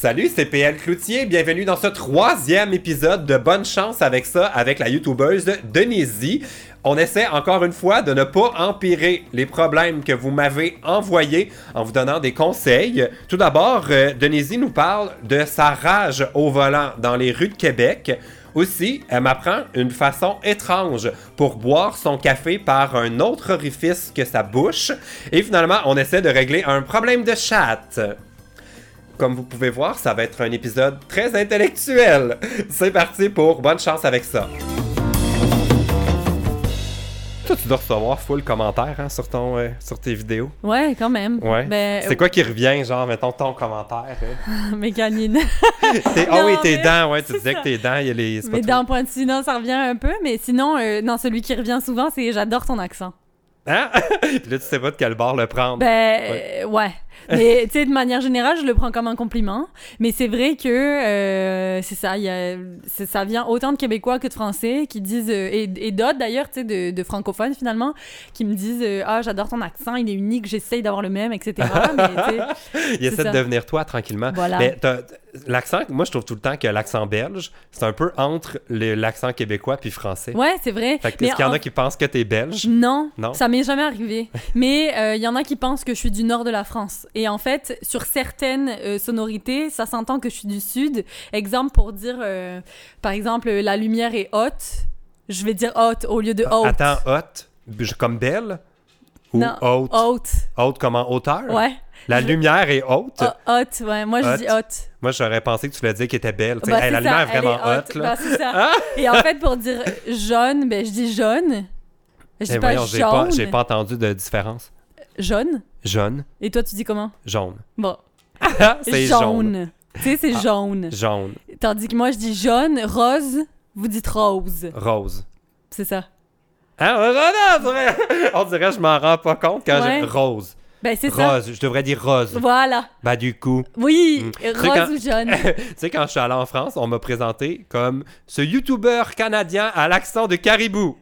Salut, c'est PL Cloutier. Bienvenue dans ce troisième épisode de Bonne chance avec ça, avec la youtubeuse Denise. On essaie encore une fois de ne pas empirer les problèmes que vous m'avez envoyés en vous donnant des conseils. Tout d'abord, euh, nous parle de sa rage au volant dans les rues de Québec. Aussi, elle m'apprend une façon étrange pour boire son café par un autre orifice que sa bouche. Et finalement, on essaie de régler un problème de chat. Comme vous pouvez voir, ça va être un épisode très intellectuel. C'est parti pour bonne chance avec ça. Toi, tu dois recevoir full commentaire hein, sur, ton, euh, sur tes vidéos. Ouais, quand même. Ouais. Ben, C'est quoi qui revient, genre, mettons ton commentaire? hein? mes canines. Ah oui, Non, tes dents, ouais, tu disais ça. que tes dents, il y a les. Mes dents pointues, non, ça revient un peu. Mais sinon, euh, non, celui qui revient souvent, c'est j'adore ton accent. Hein? Là, tu sais pas de quel bord le prendre. Ben, euh, ouais. Mais, tu sais, de manière générale, je le prends comme un compliment. Mais c'est vrai que, euh, c'est ça, y a, ça vient autant de Québécois que de Français qui disent, euh, et, et d'autres d'ailleurs, tu sais, de, de francophones finalement, qui me disent, euh, ah, j'adore ton accent, il est unique, j'essaye d'avoir le même, etc. Mais, il essaie de devenir toi tranquillement. voilà. Mais l'accent, moi, je trouve tout le temps que l'accent belge, c'est un peu entre l'accent québécois puis français. Ouais, c'est vrai. Fait que, est-ce qu'il y en a qui pensent que t'es belge? Non, Non? ça m'est jamais arrivé. Mais euh, il y en a qui pensent que je suis du nord de la France. Et en fait, sur certaines euh, sonorités, ça s'entend que je suis du sud. Exemple pour dire, euh, par exemple, la lumière est haute. Je vais dire haute au lieu de haute. Attends, haute, comme belle? Ou Non, haute? Haute. Haute comme en hauteur? Ouais. La Je- lumière est haute? Ha- Haute, ouais. Moi, je dis haute. Moi, j'aurais pensé que tu voulais dire qu'elle était belle. Bah, hey, la ça, lumière est vraiment est haute. là. Bah, ça. Ah! Et en fait, pour dire jaune, ben, je dis jaune. Je dis Eh, pas voyons, j'ai pas, jaune. j'ai pas entendu de différence. Jaune? Jaune, Et toi, tu dis comment? jaune. Bon. c'est jaune. jaune. Tu sais, c'est Ah. jaune. Jaune, Tandis que moi, je dis jaune, rose, vous dites rose. rose. C'est ça. Hein? On dirait, on dirait, je m'en rends pas compte quand Ouais. j'ai rose. Ben, c'est ça. Rose, je devrais dire rose. Voilà. Bah, du coup, Oui, Mm. Rose quand- ou jaune. tu sais, quand je suis allé en France, on m'a présenté comme ce YouTuber canadien à l'accent de caribou.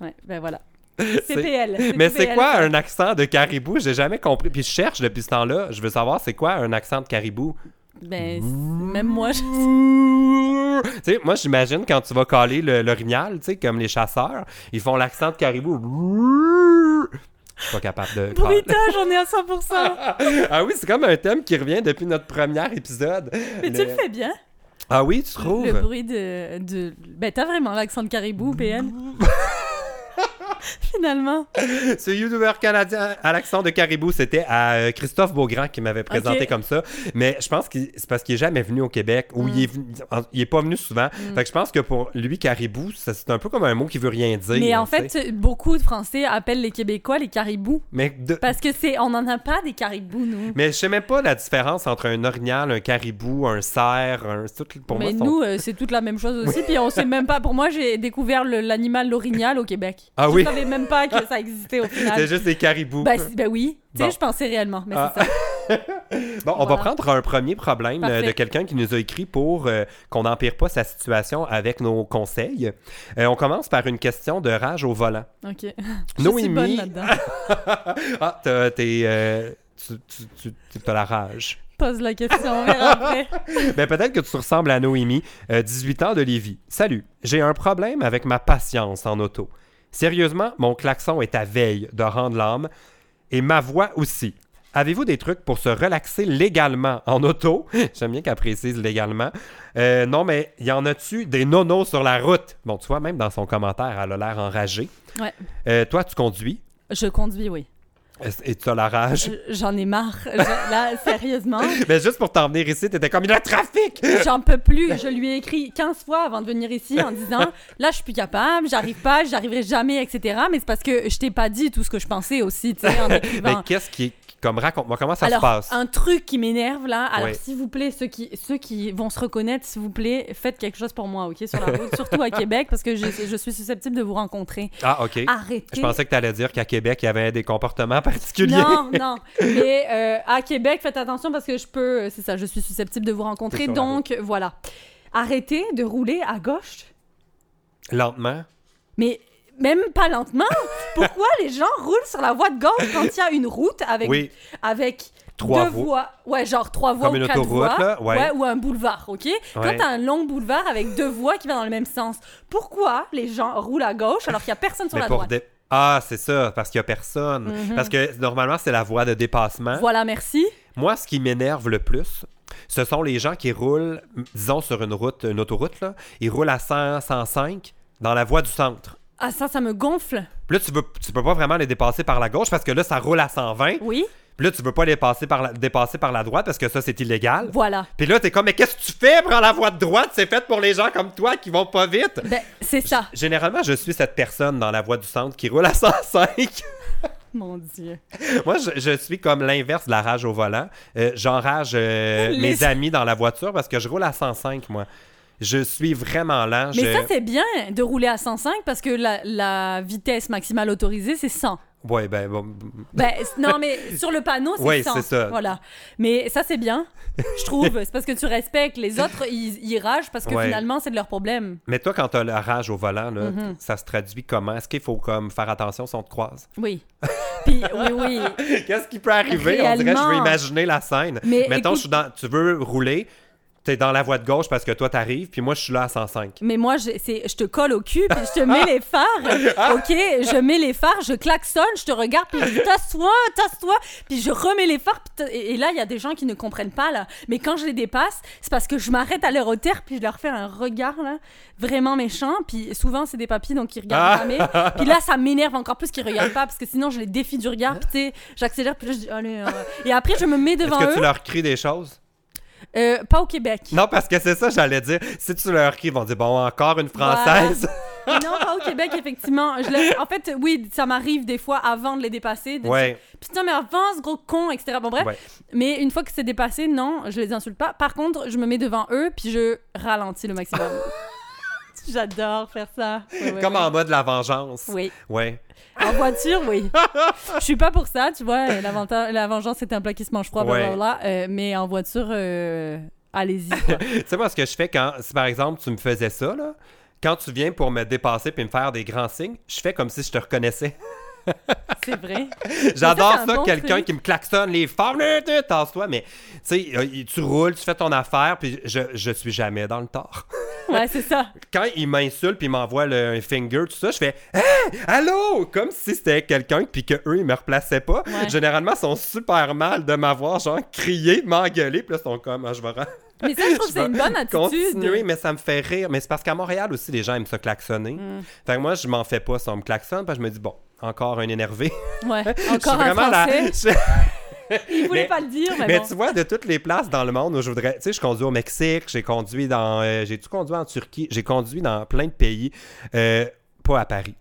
ouais, ben voilà. C'est- CPL. Mais c'est quoi un accent de caribou? J'ai jamais compris. Puis je cherche depuis ce temps-là. Je veux savoir c'est quoi un accent de caribou. Ben, même moi, je... tu sais, moi j'imagine quand tu vas caler le- l'orignal, tu sais, comme les chasseurs, ils font l'accent de caribou. Je suis pas capable de. Bruitage, on est à 100%. ah oui, c'est comme un thème qui revient depuis notre premier épisode. Mais tu le fais bien. Ah oui, tu trouves? Le bruit de... de... Ben, t'as vraiment l'accent de caribou, PL. Finalement. Ce YouTuber canadien à l'accent de caribou, c'était à euh, Christophe Beaugrand qui m'avait présenté comme ça. Mais je pense que c'est parce qu'il est jamais venu au Québec ou Mm. il, est venu- il est pas venu souvent. Fait que je pense que pour lui, caribou, c'est un peu comme un mot qui veut rien dire. Mais en fait, beaucoup de Français appellent les Québécois les caribous. Mais, de- Parce que c'est... On en a pas des caribous, nous. mais je sais même pas la différence entre un orignal, un caribou, un cerf, un... pour mais moi, nous, euh, c'est toute la même chose aussi. Puis on sait même pas. Pour moi, j'ai découvert l'animal l'orignal au Québec. Ah oui? Savais même pas que ça existait au final. c'est juste des caribous. Ben, ben oui. Tu sais, je pensais réellement. Mais Ah. c'est ça. Bon, on va prendre un premier problème euh, Parfait. de quelqu'un qui nous a écrit pour euh, qu'on n'empire pas sa situation avec nos conseils. Euh, on commence par une question de rage au volant. Ok. Je suis Noémie- bonne là-dedans. ah, t'es, euh, tu, tu, tu- t'as la rage. Pose la question, on verra après. Ben, peut-être que tu ressembles à Noémie, euh, 18 ans de Lévis. Salut, j'ai un problème avec ma patience en auto. Sérieusement, mon klaxon est à veille de rendre l'âme et ma voix aussi. Avez-vous des trucs pour se relaxer légalement en auto? J'aime bien qu'elle précise légalement. Euh, non, mais y en a-tu des nonos sur la route? Bon, tu vois, même dans son commentaire, elle a l'air enragée. Ouais. Euh, toi, tu conduis? Je conduis, oui. Et tu as la rage? Je- J'en ai marre. Je- là, sérieusement, Mais juste pour t'en venir ici, t'étais comme a trafic! j'en peux plus. Je lui ai écrit 15 fois avant de venir ici en disant là, je suis plus capable, j'arrive pas, j'arriverai jamais, etc. Mais c'est parce que je t'ai pas dit tout ce que je pensais aussi, tu sais, en Mais écrivant. qu'est-ce qui est. Comme raconte-moi, comment ça Alors, se passe? un truc qui m'énerve là, alors Oui. s'il vous plaît, ceux qui, ceux qui vont se reconnaître, s'il vous plaît, faites quelque chose pour moi, ok, sur la route, surtout à Québec, parce que je, je suis susceptible de vous rencontrer. Ah, ok. Arrêtez. Je pensais que tu allais dire qu'à Québec, il y avait des comportements particuliers. Non, non. Mais euh, à Québec, faites attention parce que je peux. euh, C'est ça, je suis susceptible de vous rencontrer. Donc, voilà. Arrêtez de rouler à gauche. Lentement. Mais même pas lentement. Pourquoi les gens roulent sur la voie de gauche quand il y a une route avec, Oui. avec trois deux voies. Ouais, genre trois voies Comme ou une quatre voies. là, ouais. ou un boulevard, OK? Quand Ouais. t'as un long boulevard avec deux voies qui vont dans le même sens, pourquoi les gens roulent à gauche alors qu'il y a personne sur Mais la droite? Ah, c'est ça, parce qu'il y a personne. Mhm. Parce que normalement, c'est la voie de dépassement. Voilà, merci. Moi, ce qui m'énerve le plus, ce sont les gens qui roulent, disons, sur une route, une autoroute, là, ils roulent à 100, 105 dans la voie du centre. Ah, ça, ça me gonfle. Puis là, tu, veux, tu peux pas vraiment les dépasser par la gauche parce que là, ça roule à 120. Oui, Puis là, tu veux pas les passer par la, dépasser par la droite parce que ça, c'est illégal. voilà. Puis là, t'es comme, mais qu'est-ce que tu fais? Prends la voie de droite, c'est fait pour les gens comme toi qui vont pas vite. Ben, c'est ça. Généralement, je suis cette personne dans la voie du centre qui roule à 105. Mon Dieu. Moi, je, je suis comme l'inverse de la rage au volant. Euh, J'enrage euh, Les- mes amis dans la voiture parce que je roule à 105, moi. Je suis vraiment lent. Mais je- ça, c'est bien de rouler à 105 parce que la, la vitesse maximale autorisée, c'est 100. Ouais, ben, bon, Ben, non, mais sur le panneau, c'est Oui, 100. c'est ça. Voilà. Mais ça, c'est bien, je trouve. c'est parce que tu respectes. Les autres, ils, ils ragent parce que Ouais. finalement, c'est de leur problème. Mais toi, quand t'as la rage au volant, là, Mhm. ça se traduit comment? Est-ce qu'il faut comme faire attention si on te croise? Oui. Puis, oui, oui. Qu'est-ce qui peut arriver? On dirait je veux imaginer la scène. Mais Mettons, écoute- je suis dans, tu veux rouler, t'es dans la voie de gauche parce que toi, t'arrives, puis moi, je suis là à 105. Mais moi, je, je te colle au cul, puis je te mets les phares, OK? Je mets les phares, je klaxonne, je te regarde, puis je dis « Tasse-toi, tasse-toi! » Puis je remets les phares, et, et là, il y a des gens qui ne comprennent pas, là. Mais quand je les dépasse, c'est parce que je m'arrête à leur hauteur, puis je leur fais un regard, là, vraiment méchant. Puis souvent, c'est des papis, donc ils regardent Ah. jamais. Puis là, ça m'énerve encore plus qu'ils regardent pas, parce que sinon, je les défie du regard, puis tu sais, j'accélère, puis là, je dis « Allez... euh. Et après, je me mets Est-ce devant que tu leur cries des choses? Euh, pas au Québec. Non, parce que c'est ça, j'allais dire. Si tu leur cries, ils vont dire, bon, encore une Française. non, pas au Québec, effectivement. Je le- En fait, oui, ça m'arrive des fois avant de les dépasser. De Ouais. dire, Putain, mais avance, gros con, etc. Bon, bref. Ouais. Mais une fois que c'est dépassé, non, je les insulte pas. Par contre, je me mets devant eux, puis je ralentis le maximum. J'adore faire ça. Comme en mode la vengeance. Oui. Ouais. En voiture, oui. Je suis pas pour ça, tu vois. l'avanta- La vengeance, c'est un plat qui se mange froid, blablabla. Euh, mais en voiture, euh, allez-y. tu sais, moi, ce que je fais quand, si par exemple, tu me faisais ça, là, quand tu viens pour me dépasser puis me faire des grands signes, je fais comme si je te reconnaissais. C'est vrai. J'adore ça, bon quelqu'un qui me klaxonne les phares, tasse-toi, mais tu sais, euh, tu roules, tu fais ton affaire, puis je, je suis jamais dans le tort. Ouais, c'est ça. Quand il m'insulte puis il m'envoie un finger, tout ça, je fais Hey, allô! Comme si c'était quelqu'un puis que eux ils me replaçaient pas. Ouais. Généralement, ils sont super mal de m'avoir, genre, crié, m'engueuler, puis là, ils sont comme, Ah, je vais Mais ça, je trouve que c'est une bonne attitude. continuer, mais ça me fait rire. Mais c'est parce qu'à Montréal aussi, les gens aiment ça klaxonner. Mm. Fait que moi, je m'en fais pas si on me klaxonne, parce que je me dis, bon, encore un énervé. Ouais, encore un vraiment la- français. je- Il voulait Mais- pas le dire, mais, Mais bon. tu vois, de toutes les places dans le monde où je voudrais. Tu sais, je conduis au Mexique, j'ai conduit dans. euh, j'ai tout conduit en Turquie, j'ai conduit dans plein de pays. euh, pas à Paris.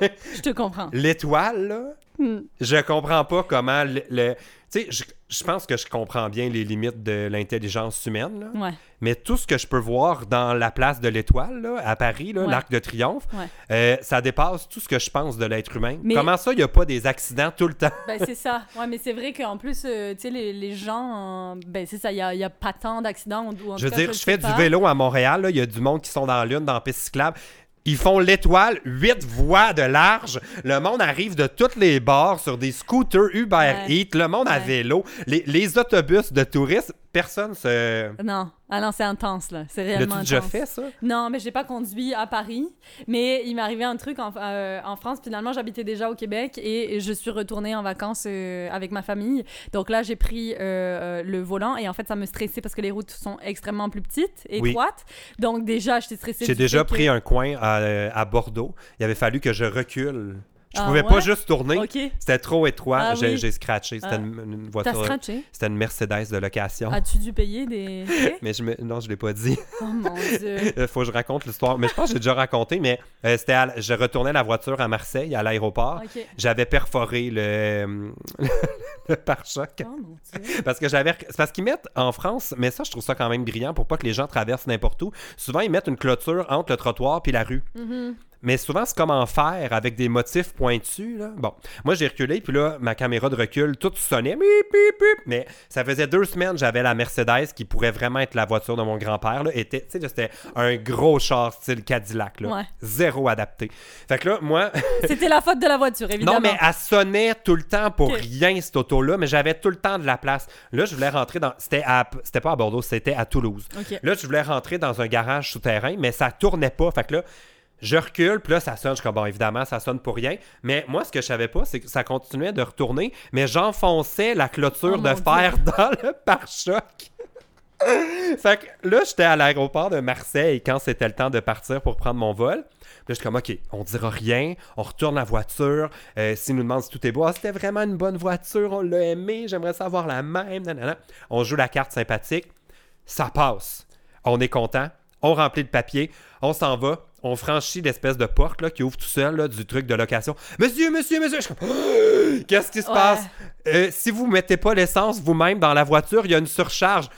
Je te comprends. L'étoile, là, Hmm. je comprends pas comment. Le, le- tu sais, je, je pense que je comprends bien les limites de l'intelligence humaine, là. Ouais. mais tout ce que je peux voir dans la place de l'étoile, là, à Paris, Ouais. l'Arc de Triomphe, Ouais. euh, ça dépasse tout ce que je pense de l'être humain. Mais- Comment ça, il n'y a pas des accidents tout le temps? Ben, c'est ça. Ouais, mais c'est vrai qu'en plus, euh, tu sais, les, les gens, euh, ben, c'est ça, il y a, pas tant d'accidents. Je veux dire, je fais du vélo à Montréal, là, il y a du monde qui sont dans la lune, dans la piste cyclable. Ils font l'étoile, huit voies de large. Le monde arrive de toutes les bords sur des scooters Uber Ouais. Eats. Le monde à vélo. Les, les autobus de touristes, personne se. Non, ah non, c'est intense, là. C'est L'as-tu réellement déjà intense. fait, ça? Non, mais j'ai pas conduit à Paris. Mais il m'est arrivé un truc en, euh, en France. Finalement, j'habitais déjà au Québec et je suis retournée en vacances euh, avec ma famille. Donc là, j'ai pris euh, le volant et en fait, ça me stressait parce que les routes sont extrêmement plus petites, Oui. étroites. Donc déjà, j'étais stressée. J'ai déjà que- pris un coin à, à Bordeaux. Il avait fallu que je recule. Je Ah pouvais ouais? pas juste tourner. C'était trop étroit. Ah j'ai oui. j'ai scratché. C'était Ah. une, voiture. C'était une Mercedes de location. As-tu dû payer des. Mais je me... non, je l'ai pas dit. Oh mon dieu. Il faut que je raconte l'histoire. Mais je pense que j'ai déjà raconté. Mais euh, c'était à- je retournais la voiture à Marseille, à l'aéroport. J'avais perforé le, le pare-choc. Oh mon dieu. Parce que j'avais. C'est parce qu'ils mettent en France, mais ça, je trouve ça quand même brillant pour pas que les gens traversent n'importe où. Souvent, ils mettent une clôture entre le trottoir puis la rue. Mhm. Mais souvent c'est comme en fer avec des motifs pointus. Là. Bon, moi j'ai reculé, puis là, ma caméra de recul, tout sonnait, bip, bip, bip, mais ça faisait deux semaines j'avais la Mercedes qui pourrait vraiment être la voiture de mon grand-père. C'était un gros char style Cadillac, là, Ouais. zéro adapté. Fait que là, moi, C'était la faute de la voiture, évidemment. non, mais elle sonnait tout le temps pour rien, cette auto-là, mais j'avais tout le temps de la place. Là, je voulais rentrer dans. C'était à... c'était pas à Bordeaux, c'était à Toulouse. Là, je voulais rentrer dans un garage souterrain, mais ça tournait pas. Fait que là, je recule, puis là, ça sonne. Je suis comme, bon, évidemment, ça sonne pour rien. Mais moi, ce que je savais pas, c'est que ça continuait de retourner, mais j'enfonçais la clôture Oh de fer dans le pare-choc. fait que là, j'étais à l'aéroport de Marseille quand c'était le temps de partir pour prendre mon vol. Là, je suis comme, OK, on dira rien, on retourne la voiture. Euh, S'ils nous demandent si tout est beau, Ah, c'était vraiment une bonne voiture, on l'a aimé, j'aimerais savoir la même. nanana. On joue la carte sympathique, ça passe. On est content, on remplit le papier, on s'en va, on franchit l'espèce de porte là, qui ouvre tout seul là, du truc de location. Monsieur, monsieur, monsieur, je suis comme, qu'est-ce qui se Ouais. passe? Euh, si vous mettez pas l'essence vous-même dans la voiture, il y a une surcharge.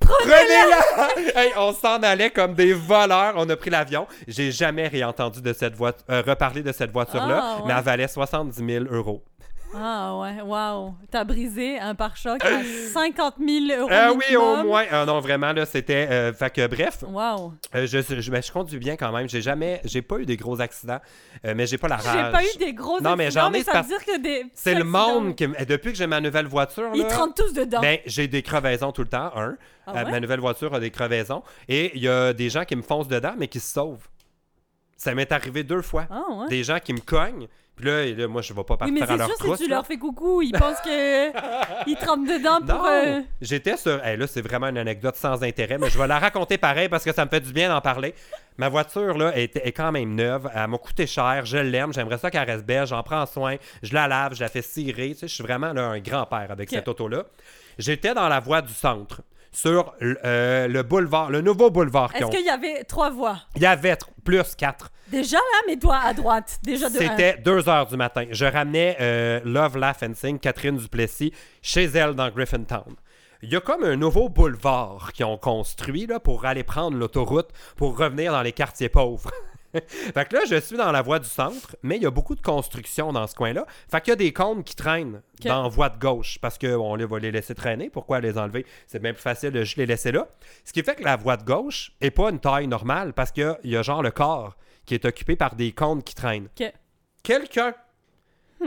Prenez-la! Hey, on s'en allait comme des voleurs. On a pris l'avion. J'ai jamais réentendu de cette voiture, reparler de cette voiture-là, Ah, ouais. mais elle valait 70 000 euros. Ah ouais, waouh. T'as brisé un pare-choc à 50 000 euros. Ah oui, au moins. Ah non, vraiment, là, c'était. euh, fait que, bref, Waouh. euh, je, je, ben, je conduis bien quand même. J'ai jamais. J'ai pas eu des gros accidents, euh, mais j'ai pas la rage. J'ai pas eu des gros Non, mais accidents, j'en ai, mais ça c'est veut dire que des C'est le accidents, monde qui. me- Depuis que j'ai ma nouvelle voiture, Ils là, tous dedans. Ben, j'ai des crevaisons tout le temps, un. Ah Euh, ouais? Ma nouvelle voiture a des crevaisons. Et il y a des gens qui me foncent dedans, mais qui se sauvent. Ça m'est arrivé deux fois. Ah ouais? Des gens qui me cognent. Puis là, et là, moi, je vais pas Oui, partir mais à c'est leur sûr, si trousse. tu là. leur fais coucou, ils pensent que ils te rentrent dedans pour. Non, euh, j'étais sur. Hey, là, c'est vraiment une anecdote sans intérêt, mais je vais la raconter pareil parce que ça me fait du bien d'en parler. Ma voiture, là, est, est quand même neuve. Elle m'a coûté cher. Je l'aime. J'aimerais ça qu'elle reste belle. J'en prends soin. Je la lave. Je la fais cirer. Tu sais, je suis vraiment là, un grand-père avec cette auto-là. J'étais dans la voie du centre, sur euh, le boulevard, le nouveau boulevard Est-ce qu'il y avait trois voies? Il y avait plus quatre. Déjà là, mais toi à droite. Déjà de. C'était 2 heures du matin. Je ramenais euh, Love Laugh Fencing, Catherine Duplessis, chez elle dans Griffintown. Il y a comme un nouveau boulevard qu'ils ont construit là, pour aller prendre l'autoroute pour revenir dans les quartiers pauvres. fait que là, je suis dans la voie du centre, mais il y a beaucoup de construction dans ce coin-là. Fait qu'il y a des cônes qui traînent dans la voie de gauche parce qu'on les va les laisser traîner. Pourquoi les enlever? C'est bien plus facile de juste les laisser là. Ce qui fait que la voie de gauche est pas une taille normale parce qu'il y a genre le corps qui est occupé par des cônes qui traînent. Quelqu'un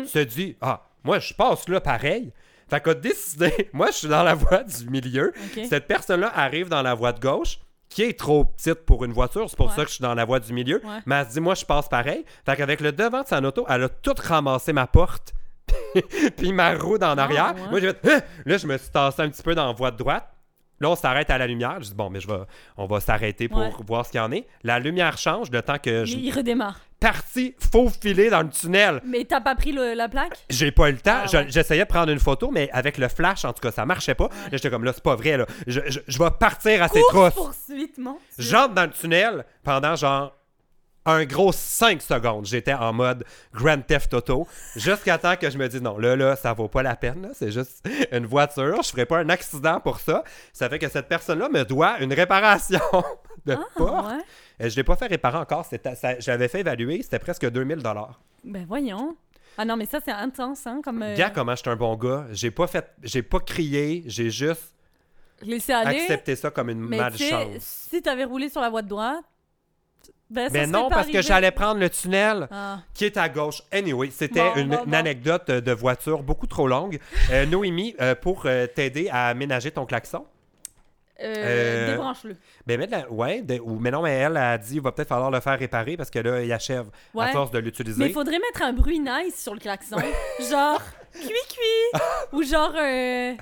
se dit Ah, moi je passe là pareil. Fait qu'a décidé, moi je suis dans la voie du milieu. Cette personne-là arrive dans la voie de gauche, qui est trop petite pour une voiture, c'est pour Ouais. ça que je suis dans la voie du milieu. Ouais. Mais elle se dit, moi je passe pareil. Fait qu'avec le devant de sa auto, elle a tout ramassé ma porte, puis ma roue en arrière. ouais. Moi j'ai fait, Hein? là je me suis tassé un petit peu dans la voie de droite. Là, on s'arrête à la lumière. Je dis, bon, mais je vais, on va s'arrêter pour Ouais. voir ce qu'il y en est. La lumière change le temps que je Il redémarre. parti faufiler dans le tunnel. Mais t'as pas pris le- la plaque? J'ai pas eu le temps. Ah Je- ouais. J'essayais de prendre une photo, mais avec le flash, en tout cas, ça marchait pas. Là, j'étais comme là, c'est pas vrai. Là. Je, je- je vais partir à ces Dieu. J'entre dans le tunnel pendant genre un gros 5 secondes. J'étais en mode Grand Theft Auto. Jusqu'à temps que je me dis non, là, là, ça vaut pas la peine. là. C'est juste une voiture. Je ferai pas un accident pour ça. Ça fait que cette personne-là me doit une réparation de Ah, porte. ouais. Je l'ai pas fait réparer encore. J'avais fait évaluer. C'était presque 2000 Ben voyons. Ah non, mais ça c'est intense, hein, comme. euh, Gars, comment je suis un bon gars? J'ai pas fait, j'ai pas crié, j'ai juste laisser aller. accepté ça comme une Mais malchance. si t'avais roulé sur la voie de droite, ben ça Mais non, parce que j'allais prendre le tunnel Ah. qui est à gauche. Anyway, c'était Bon, une, bon, une bon. anecdote euh, de voiture beaucoup trop longue. Euh, Noémie, euh, pour euh, t'aider à aménager ton klaxon, Débranche-le. ben, la- ouais, de- ou, mais non, mais elle a dit, il va peut-être falloir le faire réparer parce que là, il achève à Ouais. force de Mais il l'utiliser. faudrait mettre un bruit nice sur le klaxon. genre, cuit-cuit. ou genre, euh, allez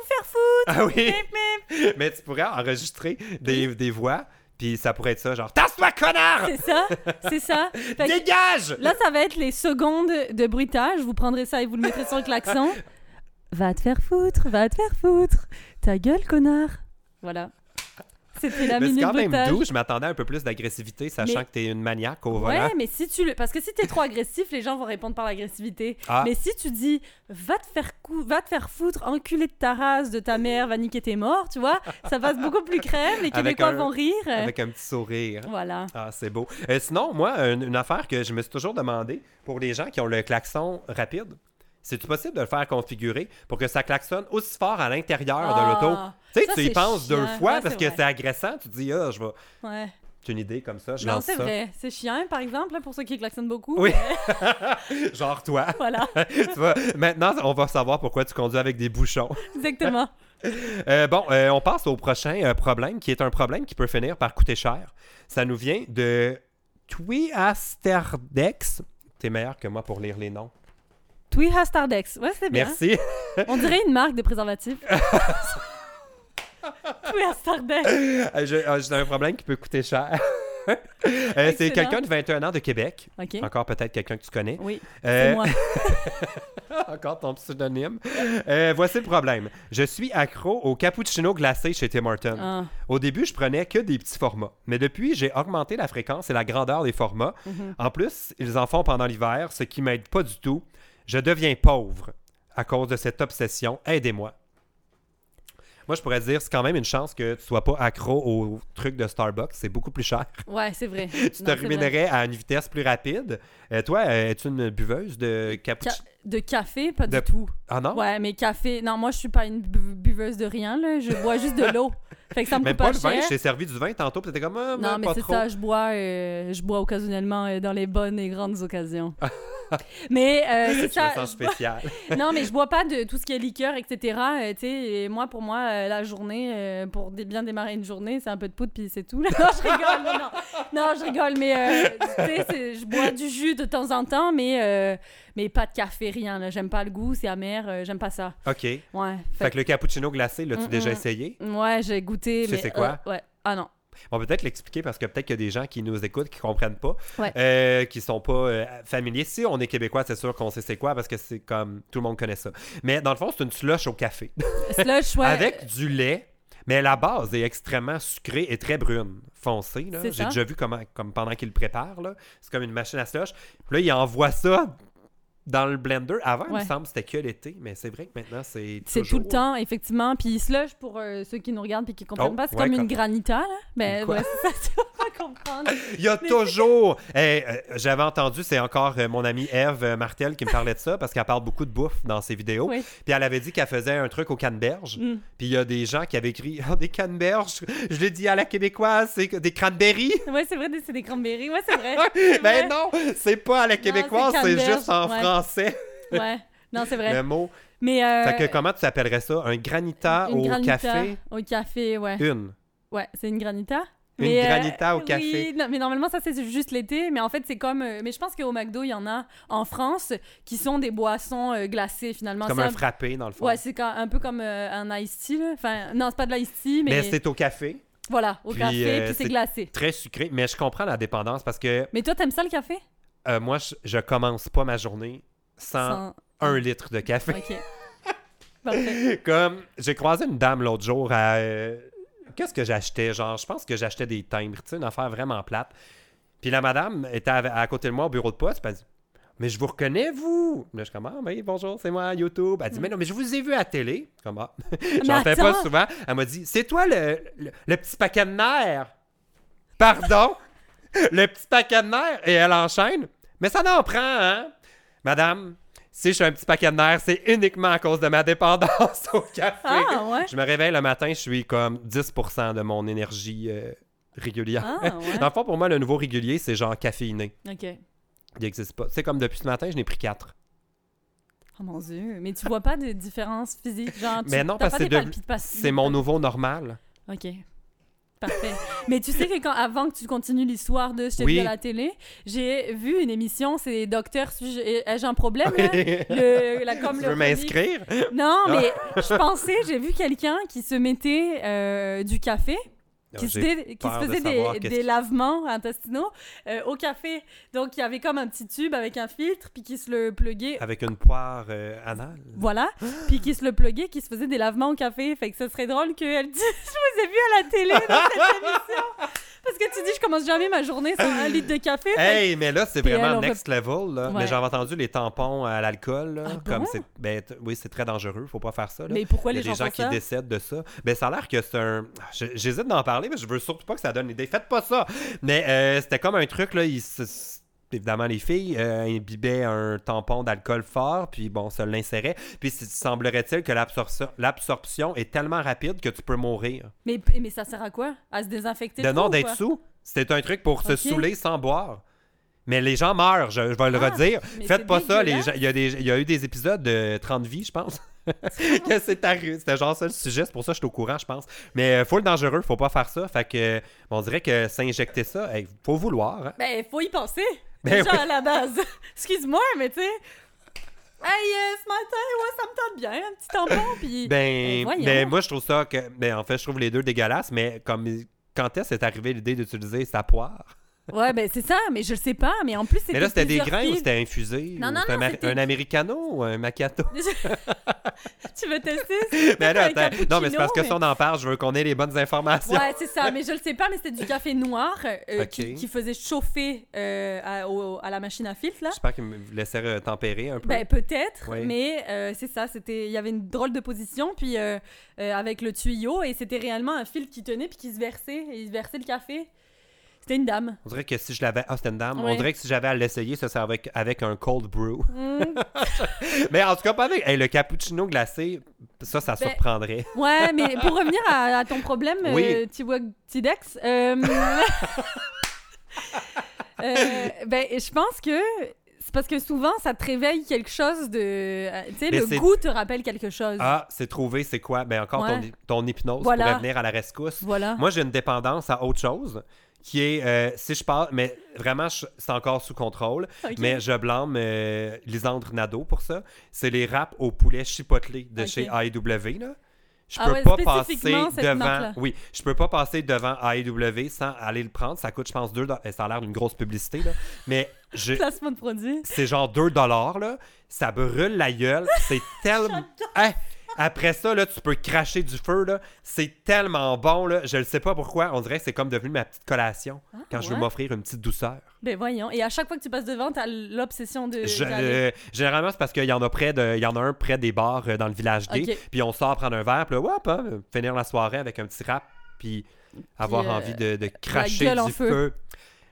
vous faire foutre. Ah oui, Mip, mip. mais tu pourrais enregistrer des, des voix, puis ça pourrait être ça, genre, tasse-toi, connard! C'est ça, c'est ça. Fait que Dégage! là, ça va être les secondes de bruitage. Vous prendrez ça et vous le mettrez sur le klaxon. Va te faire foutre, va te faire foutre. Ta gueule, connard. Voilà. C'était la Mais c'est minute quand même doux. Je m'attendais à un peu plus d'agressivité, sachant Mais- que t'es une maniaque au volant. Ouais, mais si tu le... Parce que si t'es trop agressif, les gens vont répondre par l'agressivité. Ah. Mais si tu dis va te faire cou... va te faire foutre, enculé de ta race, de ta mère, va niquer tes morts, tu vois, ça passe beaucoup plus crème. Les Québécois un- vont rire. Avec un petit sourire. Voilà. Ah, c'est beau. Euh, sinon, moi, une, une affaire que je me suis toujours demandé pour les gens qui ont le klaxon rapide, c'est-tu possible de le faire configurer pour que ça klaxonne aussi fort à l'intérieur de Ah, l'auto? Tu sais, tu y penses deux fois Ouais, parce que c'est agressant. Tu te dis, ah, je vais. Ouais. C'est une idée comme ça, je Non, lance c'est vrai. C'est chiant, par exemple, là, pour ceux qui klaxonnent beaucoup. Oui. Genre toi. voilà, tu vois, maintenant, on va savoir pourquoi tu conduis avec des bouchons. exactement. Euh, bon, euh, on passe au prochain euh, problème, qui est un problème qui peut finir par coûter cher. Ça nous vient de Twiasterdex. T'es meilleur que moi pour lire les noms. Twiha Stardex. Ouais, c'est bien. Merci. On dirait une marque de préservatif. Twiha Stardex. Euh, euh, J'ai un problème qui peut coûter cher. Euh, c'est quelqu'un de 21 ans de Québec. OK. Encore peut-être quelqu'un que tu connais. Oui, Euh, c'est moi. Encore ton pseudonyme. Euh, voici le problème. Je suis accro au cappuccino glacé chez Tim Hortons. Ah, Au début, je prenais que des petits formats. Mais depuis, j'ai augmenté la fréquence et la grandeur des formats. mhm. En plus, ils en font pendant l'hiver, ce qui m'aide pas du tout. Je deviens pauvre à cause de cette obsession. Aidez-moi. Moi, je pourrais dire, c'est quand même une chance que tu sois pas accro au truc de Starbucks. C'est beaucoup plus cher. Ouais, c'est vrai. tu te ruinerais à une vitesse plus rapide. Euh, toi, euh, es-tu une buveuse de cappuccino? Ca- De café, pas De- du tout. Ah non? Ouais, mais café. Non, moi, je suis pas une bu- buveuse de rien, là. Je bois juste de l'eau. Fait que ça me Même pas pas, le vin, t'ai servi du vin tantôt, t'étais comme, ah, Non, mais pas c'est ça, je bois, euh, je bois occasionnellement euh, dans les bonnes et grandes occasions. mais euh, c'est ça. me sens spécial. non, mais je bois pas de tout ce qui est liqueur, etc. Euh, tu sais, et moi, pour moi, euh, la journée, euh, pour dé- bien démarrer une journée, c'est un peu de poudre, puis c'est tout. non, je rigole, non, non. Non, je rigole, mais tu sais, je bois du jus de temps en temps, mais, mais pas de café, rien. J'aime pas le goût, c'est amer, j'aime pas ça. OK. Ouais. Fait que le cappuccino glacé, l'as-tu Mm, déjà mm. essayé? Ouais, j'ai goûté. Tu sais mais, c'est quoi? ouais. Ah non. On va peut-être l'expliquer parce que peut-être qu'il y a des gens qui nous écoutent qui comprennent pas, Ouais. euh, qui sont pas euh, familiers. Si on est québécois, c'est sûr qu'on sait c'est quoi parce que c'est comme tout le monde connaît ça. Mais dans le fond, c'est une slush au café Slush, ouais. avec du lait. Mais la base est extrêmement sucrée et très brune, foncée. J'ai déjà vu comment, comme pendant qu'il le prépare. C'est comme une machine à slush. Puis là, il envoie ça dans le blender. Avant, il me semble que c'était que l'été, mais c'est vrai que maintenant, c'est C'est tout le temps, effectivement. Puis slush, pour euh, ceux qui nous regardent et qui comprennent Oh, pas, c'est ouais, comme une granita, là. Ben, ouais, ça, tu vas pas comprendre. Il y a toujours. Eh, euh, J'avais entendu, c'est encore euh, mon amie Eve Martel qui me parlait de ça parce qu'elle parle beaucoup de bouffe dans ses vidéos. Oui. Puis elle avait dit qu'elle faisait un truc aux canneberges. Mm. Puis il y a des gens qui avaient écrit Ah, des canneberges. Je l'ai dit à la québécoise, c'est des cranberries. Ouais, c'est vrai, c'est des cranberries. Ouais, c'est vrai. C'est ben non, c'est pas à la québécoise, c'est juste en ouais. Français Ouais. Non, c'est vrai. le mot. Mais. Euh, Fait que comment tu appellerais ça? Un granita une au granita café? Au café, ouais. Une. Ouais, c'est une granita. Une Mais, euh, granita au café. Oui, non, mais normalement, ça, c'est juste l'été. Mais en fait, c'est comme. euh, mais je pense qu'au McDo, il y en a en France qui sont des boissons euh, glacées, finalement. Comme un frappé, dans le fond. Ouais, c'est un peu comme un iced tea, là. Enfin, non, c'est pas de l'iced tea, mais. Mais c'est au café, Voilà, au Puis, café, puis c'est- glacé. très sucré. Mais je comprends la dépendance parce que Mais toi, t'aimes ça le café? Euh, moi, je, je commence pas ma journée sans Sans- un litre de café. Ok. Parfait. Comme j'ai croisé une dame l'autre jour à. euh, Qu'est-ce que j'achetais? Genre, je pense que j'achetais des timbres, tu sais, une affaire vraiment plate. Puis la madame était à, à côté de moi au bureau de poste, puis elle dit Mais je vous reconnais, vous? Là, je suis comme Ah, oui, bonjour, c'est moi, YouTube. Elle dit Mais non, mais je vous ai vu à la télé. Comme Ah, j'en fais pas souvent. Elle m'a dit C'est toi le, le, le petit paquet de nerfs? Pardon? le petit paquet de nerfs? Et elle enchaîne Mais ça n'en prend, hein? Madame, si je suis un petit paquet de nerfs, c'est uniquement à cause de ma dépendance au café. Ah, ouais? Je me réveille le matin, je suis comme 10% de mon énergie euh, régulière. Ah, ouais. Dans le fond, pour moi, le nouveau régulier, c'est genre caféiné. Ok. Il n'existe pas. C'est comme depuis ce matin, je n'ai pris 4. Oh mon dieu. Mais tu vois pas de différence physique? Genre, tu Mais non, parce pas que c'est de-? C'est mon nouveau normal. Ok. Parfait. Mais tu sais que quand, avant que tu continues l'histoire de t'ai Oui. à la télé, j'ai vu une émission, c'est Docteur, suis-je- ai-je un problème? là? Le, la, comme tu le veux m'inscrire? Non, mais je pensais, j'ai vu quelqu'un qui se mettait euh, du café qui se, J'ai dé- qui se de faisait des, lavements intestinaux euh, au café. Donc, il y avait comme un petit tube avec un filtre, puis qui se le pluguait. Avec une poire euh, anale. Voilà. puis qui se le pluguait, qui se faisait des lavements au café. Fait que ce serait drôle qu'elle dise Je vous ai vu à la télé dans cette émission. Parce que tu dis Je commence jamais ma journée sans un litre de café. Fait Hey, mais là, c'est vraiment elle, next level. Là. Ouais. Mais j'avais entendu les tampons à l'alcool. Ah comme c'est, ben, t- oui, c'est très dangereux. Faut pas faire ça. Là. Mais pourquoi Il y a les des gens gens qui ça? décèdent de ça. Ben, ça a l'air que c'est un. J'hésite d'en parler, mais je veux surtout pas que ça donne l'idée. Faites pas ça! Mais euh, c'était comme un truc, là. il se- Évidemment, les filles euh, imbibaient un tampon d'alcool fort, puis bon, ça l'insérait. Puis il semblerait-il que l'absorption, est tellement rapide que tu peux mourir. mais, mais ça sert à quoi? À se désinfecter De non d'être sous, c'était un truc pour se saouler sans boire. Mais les gens meurent, je, je vais le Ah, redire. Faites pas ça. Les gens- il, y a des, il y a eu des épisodes de 30 vies, je pense. c'est arrivé. C'était genre ça le sujet, c'est pour ça que je suis au courant, je pense. Mais euh, full dangereux, faut pas faire ça. Fait que, on dirait que s'injecter ça, hey, faut vouloir. hein. Ben, faut y penser. Ben Déjà oui. à la base. Excuse-moi, mais tu sais. Hey, euh, ce matin, ouais, ça me tente bien, un petit tampon, puis. Ben, voyons. ben, moi, je trouve ça que. Ben, en fait, je trouve les deux dégueulasses, mais comme. Quand est-ce est arrivé l'idée d'utiliser sa poire? Ouais, ben c'est ça, mais je le sais pas, mais en plus, c'était. Mais là, c'était des grains ou c'était infusé? Non, non, un, non, un americano ou un macchiato? tu veux tester? Mais peut-être là, attends, non, mais c'est parce que si on en parle, je veux qu'on ait les bonnes informations. Ouais, c'est ça, mais je le sais pas, mais c'était du café noir euh, Ok. qui, qui faisait chauffer euh, à, au- à la machine à filtre, là. J'espère qu'il me laissait euh, tempérer un peu. Ben, peut-être, Oui. mais euh, c'est ça, c'était, il y avait une drôle de position, puis euh, euh, avec le tuyau, et c'était réellement un fil qui tenait, puis qui se versait, et il se versait le café. C'était une dame. On dirait que si je l'avais. Ah, c'était une dame. On dirait que si j'avais à l'essayer, ça serait avec, avec un cold brew. Mm. mais en tout cas, pas avec. hey, le cappuccino glacé, ça, ça Ben, surprendrait. Ouais, mais pour revenir à, à ton problème, Oui. euh, Tidex, euh, euh, ben, je pense que c'est parce que souvent, ça te réveille quelque chose de... euh, Tu sais, le goût te rappelle quelque chose. Ah, c'est trouvé, c'est quoi? Ben encore ton, Ouais. ton hypnose Voilà. pourrait venir à la rescousse. Voilà. Moi, j'ai une dépendance à autre chose qui est, euh, si je parle, mais vraiment, c'est encore sous contrôle, mais je blâme euh, Lisandre Nadeau pour ça. C'est les wraps au poulet chipotelé de chez AEW, là. Je Ah peux ouais, pas passer devant. Oui, je peux pas passer devant AEW sans aller le prendre. Ça coûte, je pense, 2 Ça a l'air d'une grosse publicité, là. Mais je, Placement de produit. c'est genre 2 dollars, là. Ça brûle la gueule. C'est tellement. Après ça, là, tu peux cracher du feu, là. C'est tellement bon, là. Je ne sais pas pourquoi. On dirait que c'est comme devenu ma petite collation Ah, quand je veux m'offrir une petite douceur. Ben voyons. Et à chaque fois que tu passes devant, t'as l'obsession de... Je- euh, généralement, c'est parce qu'il y en a près de, il y en a un près des bars euh, dans le village. Ok. Puis on sort prendre un verre, puis là, hop, hop, finir la soirée avec un petit rap, puis avoir euh, envie de, de cracher du feu. feu.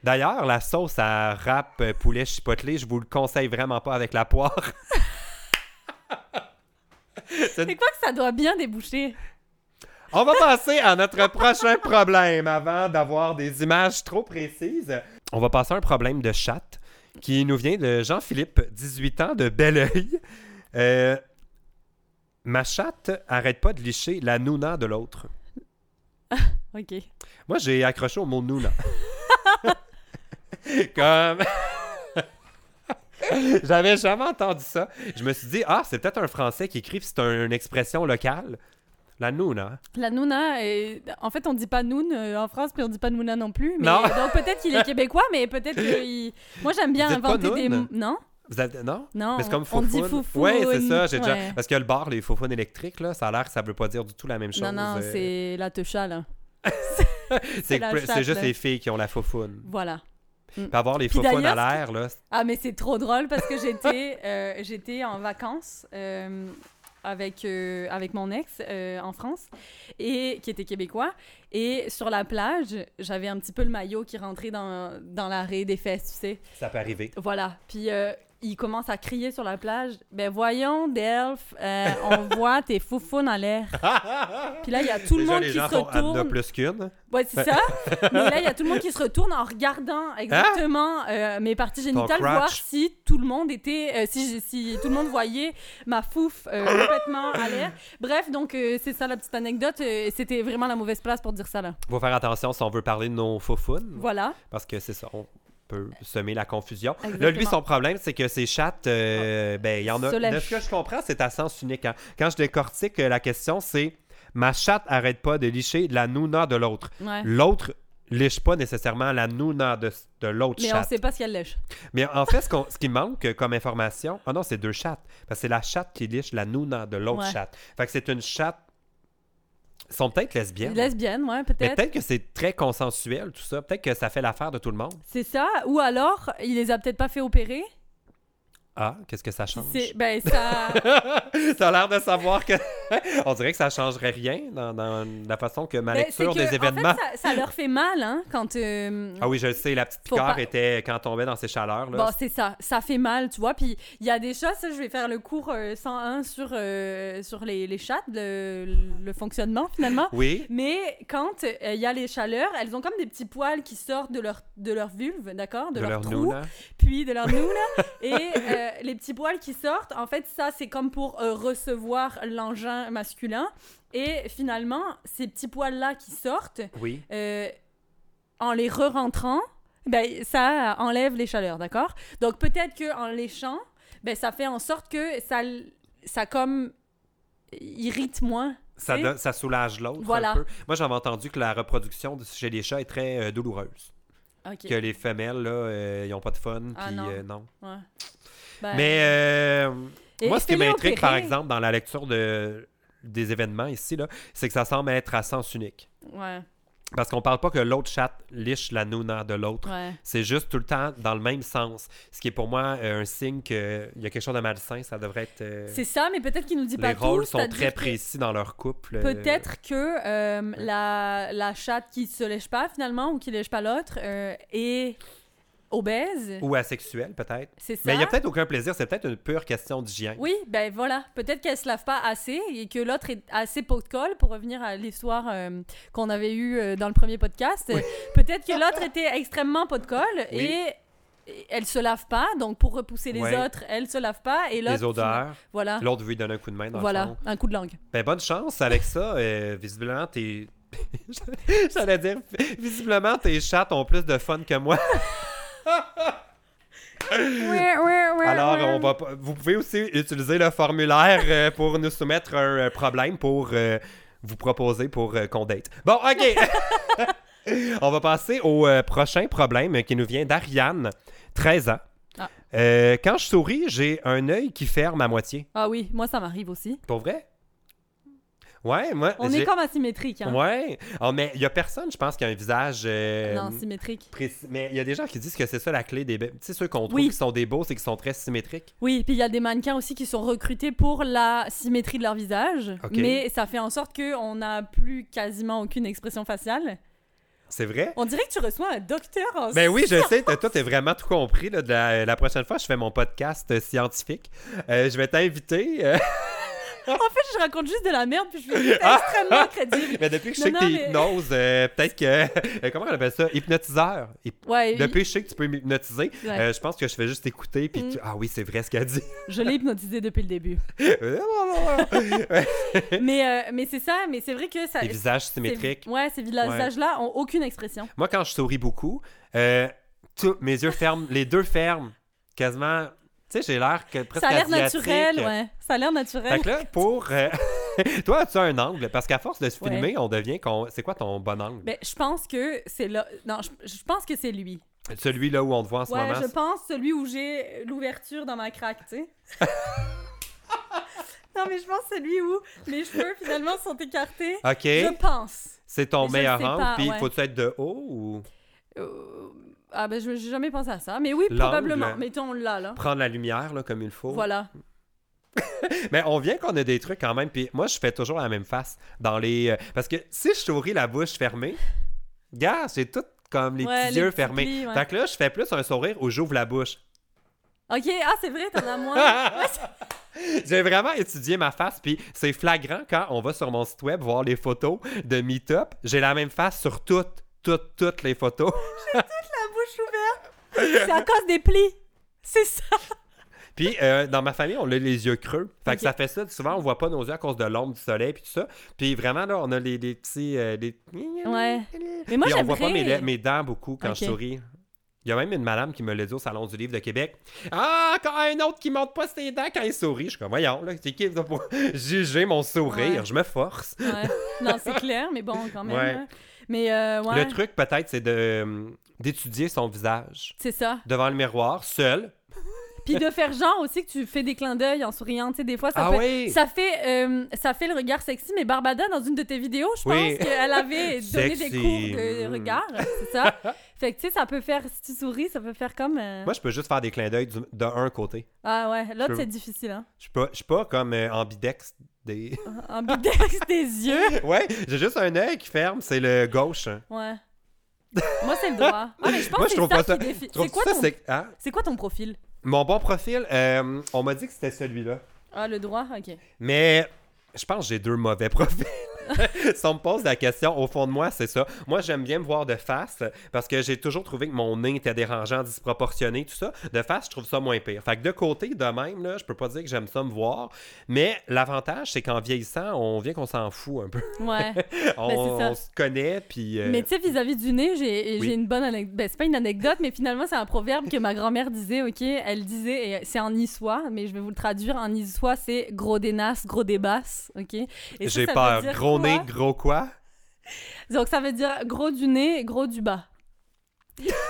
D'ailleurs, la sauce à rap euh, poulet chipotelé, je vous le conseille vraiment pas avec la poire. C'est quoi que ça doit bien déboucher? On va passer à notre prochain problème avant d'avoir des images trop précises. On va passer à un problème de chat qui nous vient de Jean-Philippe, 18 ans, de Belleuil. Euh, ma chatte arrête pas de licher la nouna de l'autre. OK. Moi, j'ai accroché au mot nouna. Comme. J'avais jamais entendu ça. Je me suis dit, ah, c'est peut-être un Français qui écrit, c'est un- une expression locale. La nouna. La Nouna, est- en fait, on dit pas Noun euh, en France, puis on dit pas Nouna non plus. Mais, Non. Donc peut-être qu'il est québécois, mais peut-être qu'il... Moi, j'aime bien inventer des... Non? Vous avez- Non? Non, Mais c'est comme on dit foufoune. Ouais, c'est ça. J'ai déjà... Parce que le bar, les foufounes électriques, là, ça a l'air que ça veut pas dire du tout la même chose. Non, non, euh, c'est la techa, là. C'est juste là. les filles qui ont la foufoune. Voilà. Puis avoir les à d'ailleurs, l'air, là. Ah, mais c'est trop drôle parce que j'étais euh, j'étais en vacances euh, avec, euh, avec mon ex en France, et qui était québécois. Et sur la plage, j'avais un petit peu le maillot qui rentrait dans, dans l'arrêt des fesses, tu sais. Ça peut arriver. Voilà. Puis il commence à crier sur la plage Ben voyons, Delph, euh, on voit tes foufounes en l'air. Puis là, il y a tout le Déjà, monde les qui gens se sont Anna retourne. plus qu'une. Ouais, c'est ça. Mais là, il y a tout le monde qui se retourne en regardant exactement euh, mes parties génitales, crotch. voir si tout le monde était, euh, si, tout le monde voyait ma fouf euh, complètement à l'air. Bref, donc euh, c'est ça la petite anecdote. Euh, C'était vraiment la mauvaise place pour dire ça là. Faut faire attention si on veut parler de nos foufounes. Voilà. Parce que c'est ça, on peut semer la confusion. Là, lui, son problème, c'est que ses chattes, euh, ben, il y en a. De ce que je comprends, c'est à sens unique. hein. Quand je décortique, euh, la question, c'est Ma chatte arrête pas de licher la nouna de l'autre. Ouais. L'autre liche pas nécessairement la nouna de, de l'autre Mais on chatte. sait pas ce qu'elle lèche. Mais en fait, ce, qu'on- ce qui manque comme information, ah non, c'est deux chattes. Parce que c'est la chatte qui liche la nouna de l'autre Ouais. chatte. Fait que c'est une chatte. Sont peut-être lesbiennes. Lesbienne, ouais, Mais peut-être. peut-être que c'est très consensuel, tout ça. Peut-être que ça fait l'affaire de tout le monde. C'est ça. Ou alors, il les a peut-être pas fait opérer. Ah, qu'est-ce que ça change? Ben, ça. T'as l'air de savoir que. On dirait que ça changerait rien dans, dans la façon que ma Ben, c'est lecture que, des en événements. fait, ça, ça leur fait mal, hein, quand. euh, Ah oui, je le sais, la petite piqûre pas- était quand on tombait dans ces chaleurs. Là. Bon, c'est ça. Ça fait mal, tu vois. Puis il y a des chats, ça, je vais faire le cours euh, 101 sur, euh, sur les, les chats, le, le fonctionnement finalement. oui. Mais quand euh, il y a les chaleurs, elles ont comme des petits poils qui sortent de leur, de leur vulve, d'accord De, De, leur, leur trou, puis de leur nouna. et euh, les petits poils qui sortent, en fait, ça, c'est comme pour euh, recevoir l'engin masculin. Et finalement, ces petits poils-là qui sortent, Oui. euh, en les re-rentrant, ben, ça enlève les chaleurs, d'accord? Donc peut-être qu'en léchant, ben, ça fait en sorte que ça, ça comme irrite moins. Ça, donne- ça soulage l'autre Voilà. un peu. Moi, j'avais entendu que la reproduction chez les chats est très euh, douloureuse. Que les femelles, là, euh, ils ont pas de fun. Ah, puis, non. euh, non. Ouais. Ben, Mais euh, moi, ce qui m'intrigue, par exemple, dans la lecture de, des événements ici, c'est que ça semble être à sens unique. Ouais, Parce qu'on parle pas que l'autre chatte liche la nouna de l'autre. ouais. C'est juste tout le temps dans le même sens. Ce qui est pour moi euh, un signe qu'il y a quelque chose de malsain. Ça devrait être. euh, C'est ça, mais peut-être qu'il nous dit pas les rôles tout. sont très que précis dans leur couple. Peut-être que la, la chatte qui se lèche pas finalement ou qui lèche pas l'autre est obèse. Ou asexuel, peut-être. C'est ça. Mais il n'y a peut-être aucun plaisir. C'est peut-être une pure question d'hygiène. Oui, ben voilà. Peut-être qu'elle se lave pas assez et que l'autre est assez pot de colle pour revenir à l'histoire euh, qu'on avait eue euh, dans le premier podcast. Peut-être que l'autre était extrêmement pot de colle Oui. et elle se lave pas, donc pour repousser les Ouais. autres, elle se lave pas et l'autre. Les odeurs. Voilà. L'autre veut lui donner un coup de main dans le Voilà, fond. un coup de langue. Ben, bonne chance avec ça. euh, visiblement, t'es. J'allais dire, visiblement, tes chats ont plus de fun que moi. Alors, on va vous pouvez aussi utiliser le formulaire euh, pour nous soumettre un euh, problème pour euh, vous proposer pour euh, qu'on date. Bon, OK. on va passer au euh, prochain problème qui nous vient d'Ariane, 13 ans. Ah. Quand je souris, j'ai un œil qui ferme à moitié. Ah oui, moi ça m'arrive aussi. Pour vrai? Ouais, moi. On est comme asymétrique, hein? Ouais. Oh, mais il y a personne, je pense, qui a un visage. euh, Non, symétrique. précis. Mais il y a des gens qui disent que c'est ça la clé des. Tu sais, ceux qu'on trouve Oui. qui sont des beaux, c'est qu'ils sont très symétriques. Oui, puis il y a des mannequins aussi qui sont recrutés pour la symétrie de leur visage, mais ça fait en sorte qu'on n'a plus quasiment aucune expression faciale. C'est vrai? On dirait que tu reçois un docteur en Ben oui, je sais, toi, t'as vraiment tout compris. Là, de la, la prochaine fois, je fais mon podcast euh, scientifique. Euh, je vais t'inviter. euh, fait, je raconte juste de la merde, puis je suis Ah! extrêmement crédible. mais depuis que je Non, sais que t'es mais- hypnose, euh, peut-être que. euh, comment on appelle ça? Hypnotiseur. Hyp- Ouais, Depuis que je sais que tu peux m'hypnotiser, Ouais. euh, je pense que je fais juste écouter. Puis Mm. tu- Ah oui, c'est vrai ce qu'elle dit. je l'ai hypnotisé depuis le début. mais mais c'est ça, mais c'est vrai que ça. Les visages symétriques. Ouais, ces visages-là ont aucune expression. Moi, quand je souris beaucoup, tout- mes yeux ferment, les deux ferment. Quasiment. Tu sais, j'ai l'air que presque Ça a l'air naturel, ouais. Ça a l'air naturel. Fait que là, pour. euh, Toi, as-tu un angle? Parce qu'à force de se Ouais. filmer, on devient. qu'on- C'est quoi ton bon angle? Ben, je pense que c'est là. Non, je, je pense que c'est lui. Celui là où on te voit en ce Ouais, moment? je pense celui où j'ai l'ouverture dans ma craque, tu sais. non, mais je pense celui où mes cheveux finalement sont écartés. Ok. Je pense. C'est ton Mais meilleur angle. Puis, ouais. faut-tu être de haut ou? Euh, Ah ben je j'ai jamais pensé à ça, mais oui probablement. Mettons là là. prendre la lumière là, comme il faut? Voilà. Mais on vient qu'on a des trucs quand même. Puis moi, je fais toujours la même face. dans les euh, Parce que si je souris la bouche fermée, gars, c'est tout comme les Ouais, petits les yeux petits fermés. plis, ouais. Fait que là, je fais plus un sourire où j'ouvre la bouche. Ok, ah c'est vrai, t'en as moins. Ouais, J'ai vraiment étudié ma face, puis c'est flagrant quand on va sur mon site web voir les photos de Meetup. J'ai la même face sur toutes, toutes, toutes les photos. la bouche ouverte. C'est à cause des plis. C'est ça. Puis euh, dans ma famille, on a les yeux creux. Fait que ça fait ça. Souvent, on voit pas nos yeux à cause de l'ombre du soleil, puis tout ça. Puis vraiment, là, on a les, les petits. euh, les... Ouais. Mais moi Puis on voit pas mes, j'aimerais. dents beaucoup quand je souris. Il y a même une madame qui me l'a dit au Salon du Livre de Québec. Ah, encore un autre qui monte pas ses dents quand il sourit. Je suis comme, voyons, là, c'est qui pour juger mon sourire? Ouais. Je me force. Ouais. Non, c'est clair, mais bon, quand même. Ouais. hein. Mais euh, ouais, Le truc, peut-être, c'est de d'étudier son visage c'est ça. devant le miroir, seul. Puis de faire genre aussi que tu fais des clins d'œil en souriant, tu sais, des fois, ça, Ah peut- oui! ça, fait, euh, ça fait le regard sexy, mais Barbada, dans une de tes vidéos, je Oui. pense qu'elle avait donné des cours de Mm. regard, c'est ça? fait que, tu sais, ça peut faire, si tu souris, ça peut faire comme... euh, Moi, je peux juste faire des clins d'œil du- d'un côté. Ah ouais, l'autre, c'est difficile, hein? Je suis pas, je suis pas comme euh, ambidex des... Des yeux. ouais, j'ai juste un œil qui ferme, c'est le gauche. hein. Ouais. Moi, c'est le droit. Ah, mais je pense Moi, je trouve pas ça- C'est quoi, ça, ton... c'est... hein? c'est quoi ton profil? Mon bon profil, euh, on m'a dit que c'était celui-là. Ah, le droit? OK. Mais je pense que j'ai deux mauvais profils. si on me pose la question, au fond de moi, c'est ça. Moi, j'aime bien me voir de face parce que j'ai toujours trouvé que mon nez était dérangeant, disproportionné, tout ça. De face, je trouve ça moins pire. Fait que de côté, de même, là, je peux pas dire que j'aime ça me voir. Mais l'avantage, c'est qu'en vieillissant, on vient qu'on s'en fout un peu. Ouais. on, ça. on se connaît, puis... euh, Mais tu sais, vis-à-vis du nez, j'ai Oui. une bonne anecdote. Ben, c'est pas une anecdote, mais finalement, c'est un proverbe que ma grand-mère disait, OK? Elle disait, et c'est en niçois, mais je vais vous le traduire. En niçois, c'est gros des nasses, gros des basses, OK? J'ai peur. Gros? Nez, gros quoi? Donc, ça veut dire gros du nez, gros du bas.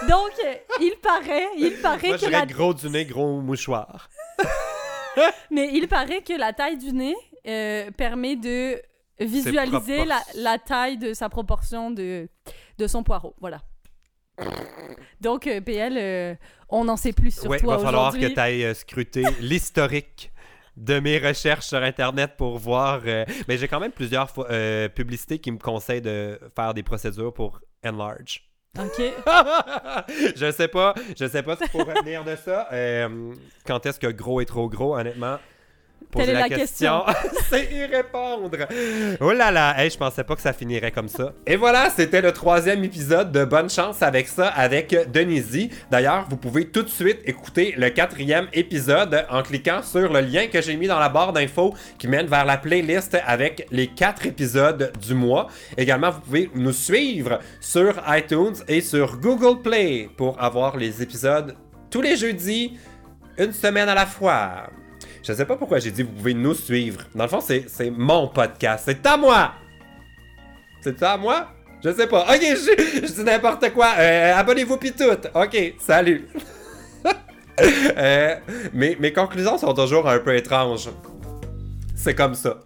Donc, il paraît, il paraît Moi, je que la... gros du nez, gros mouchoir. Mais il paraît que la taille du nez euh, permet de visualiser la, la taille de sa proportion de, de son poireau. Voilà. Donc, euh, PL, euh, on en sait plus sur Oui, il toi va falloir que aujourd'hui. tu ailles scruter l'historique de mes recherches sur Internet pour voir. euh, Mais j'ai quand même plusieurs fois- euh, publicités qui me conseillent de faire des procédures pour enlarge. OK. je sais pas, je sais pas ce qu'il faut retenir de ça. Euh, quand est-ce que gros est trop gros, honnêtement? Poser Telle est la, la question, c'est y répondre. Oh là là, hey, je pensais pas que ça finirait comme ça. Et voilà, c'était le troisième épisode de Bonne chance avec ça avec Denise. D'ailleurs, vous pouvez tout de suite écouter le quatrième épisode en cliquant sur le lien que j'ai mis dans la barre d'infos qui mène vers la playlist avec les quatre épisodes du mois. Également, vous pouvez nous suivre sur iTunes et sur Google Play pour avoir les épisodes tous les jeudis, une semaine à la fois. Je sais pas pourquoi j'ai dit vous pouvez nous suivre. Dans le fond, c'est mon podcast. C'est à moi! C'est à moi? Je sais pas. Ok, je, je dis n'importe quoi. Euh, Abonnez-vous pis tout. Ok, salut. Euh, mes, mes conclusions sont toujours un peu étranges. C'est comme ça.